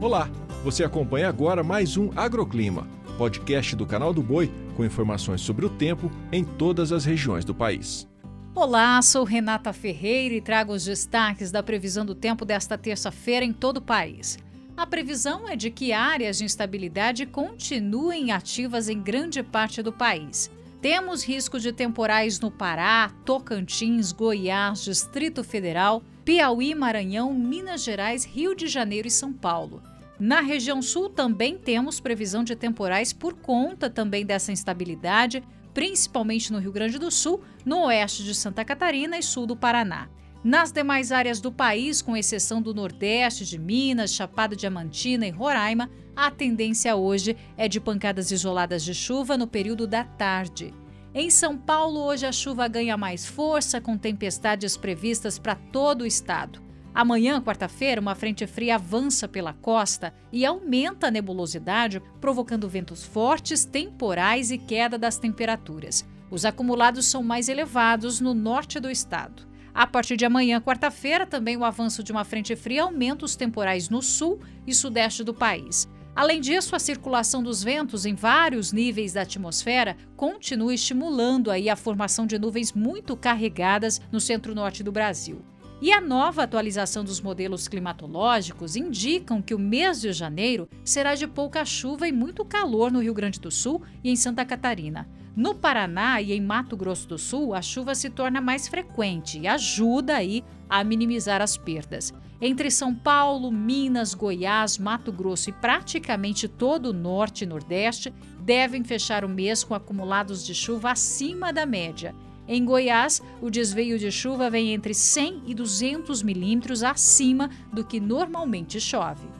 Olá, você acompanha agora mais um Agroclima, podcast do canal do Boi com informações sobre o tempo em todas as regiões do país. Olá, sou Renata Ferreira e trago os destaques da previsão do tempo desta terça-feira em todo o país. A previsão é de que áreas de instabilidade continuem ativas em grande parte do país. Temos risco de temporais no Pará, Tocantins, Goiás, Distrito Federal, Piauí, Maranhão, Minas Gerais, Rio de Janeiro e São Paulo. Na região sul também temos previsão de temporais por conta também dessa instabilidade, principalmente no Rio Grande do Sul, no oeste de Santa Catarina e sul do Paraná. Nas demais áreas do país, com exceção do Nordeste, de Minas, Chapada Diamantina e Roraima, a tendência hoje é de pancadas isoladas de chuva no período da tarde. Em São Paulo, hoje a chuva ganha mais força, com tempestades previstas para todo o estado. Amanhã, quarta-feira, uma frente fria avança pela costa e aumenta a nebulosidade, provocando ventos fortes, temporais e queda das temperaturas. Os acumulados são mais elevados no norte do estado. A partir de amanhã, quarta-feira, também o avanço de uma frente fria aumenta os temporais no sul e sudeste do país. Além disso, a circulação dos ventos em vários níveis da atmosfera continua estimulando aí a formação de nuvens muito carregadas no centro-norte do Brasil. E a nova atualização dos modelos climatológicos indicam que o mês de janeiro será de pouca chuva e muito calor no Rio Grande do Sul e em Santa Catarina. No Paraná e em Mato Grosso do Sul, a chuva se torna mais frequente e ajuda aí a minimizar as perdas. Entre São Paulo, Minas, Goiás, Mato Grosso e praticamente todo o norte e nordeste devem fechar o mês com acumulados de chuva acima da média em Goiás, o desveio de chuva vem entre 100 e 200 milímetros acima do que normalmente chove.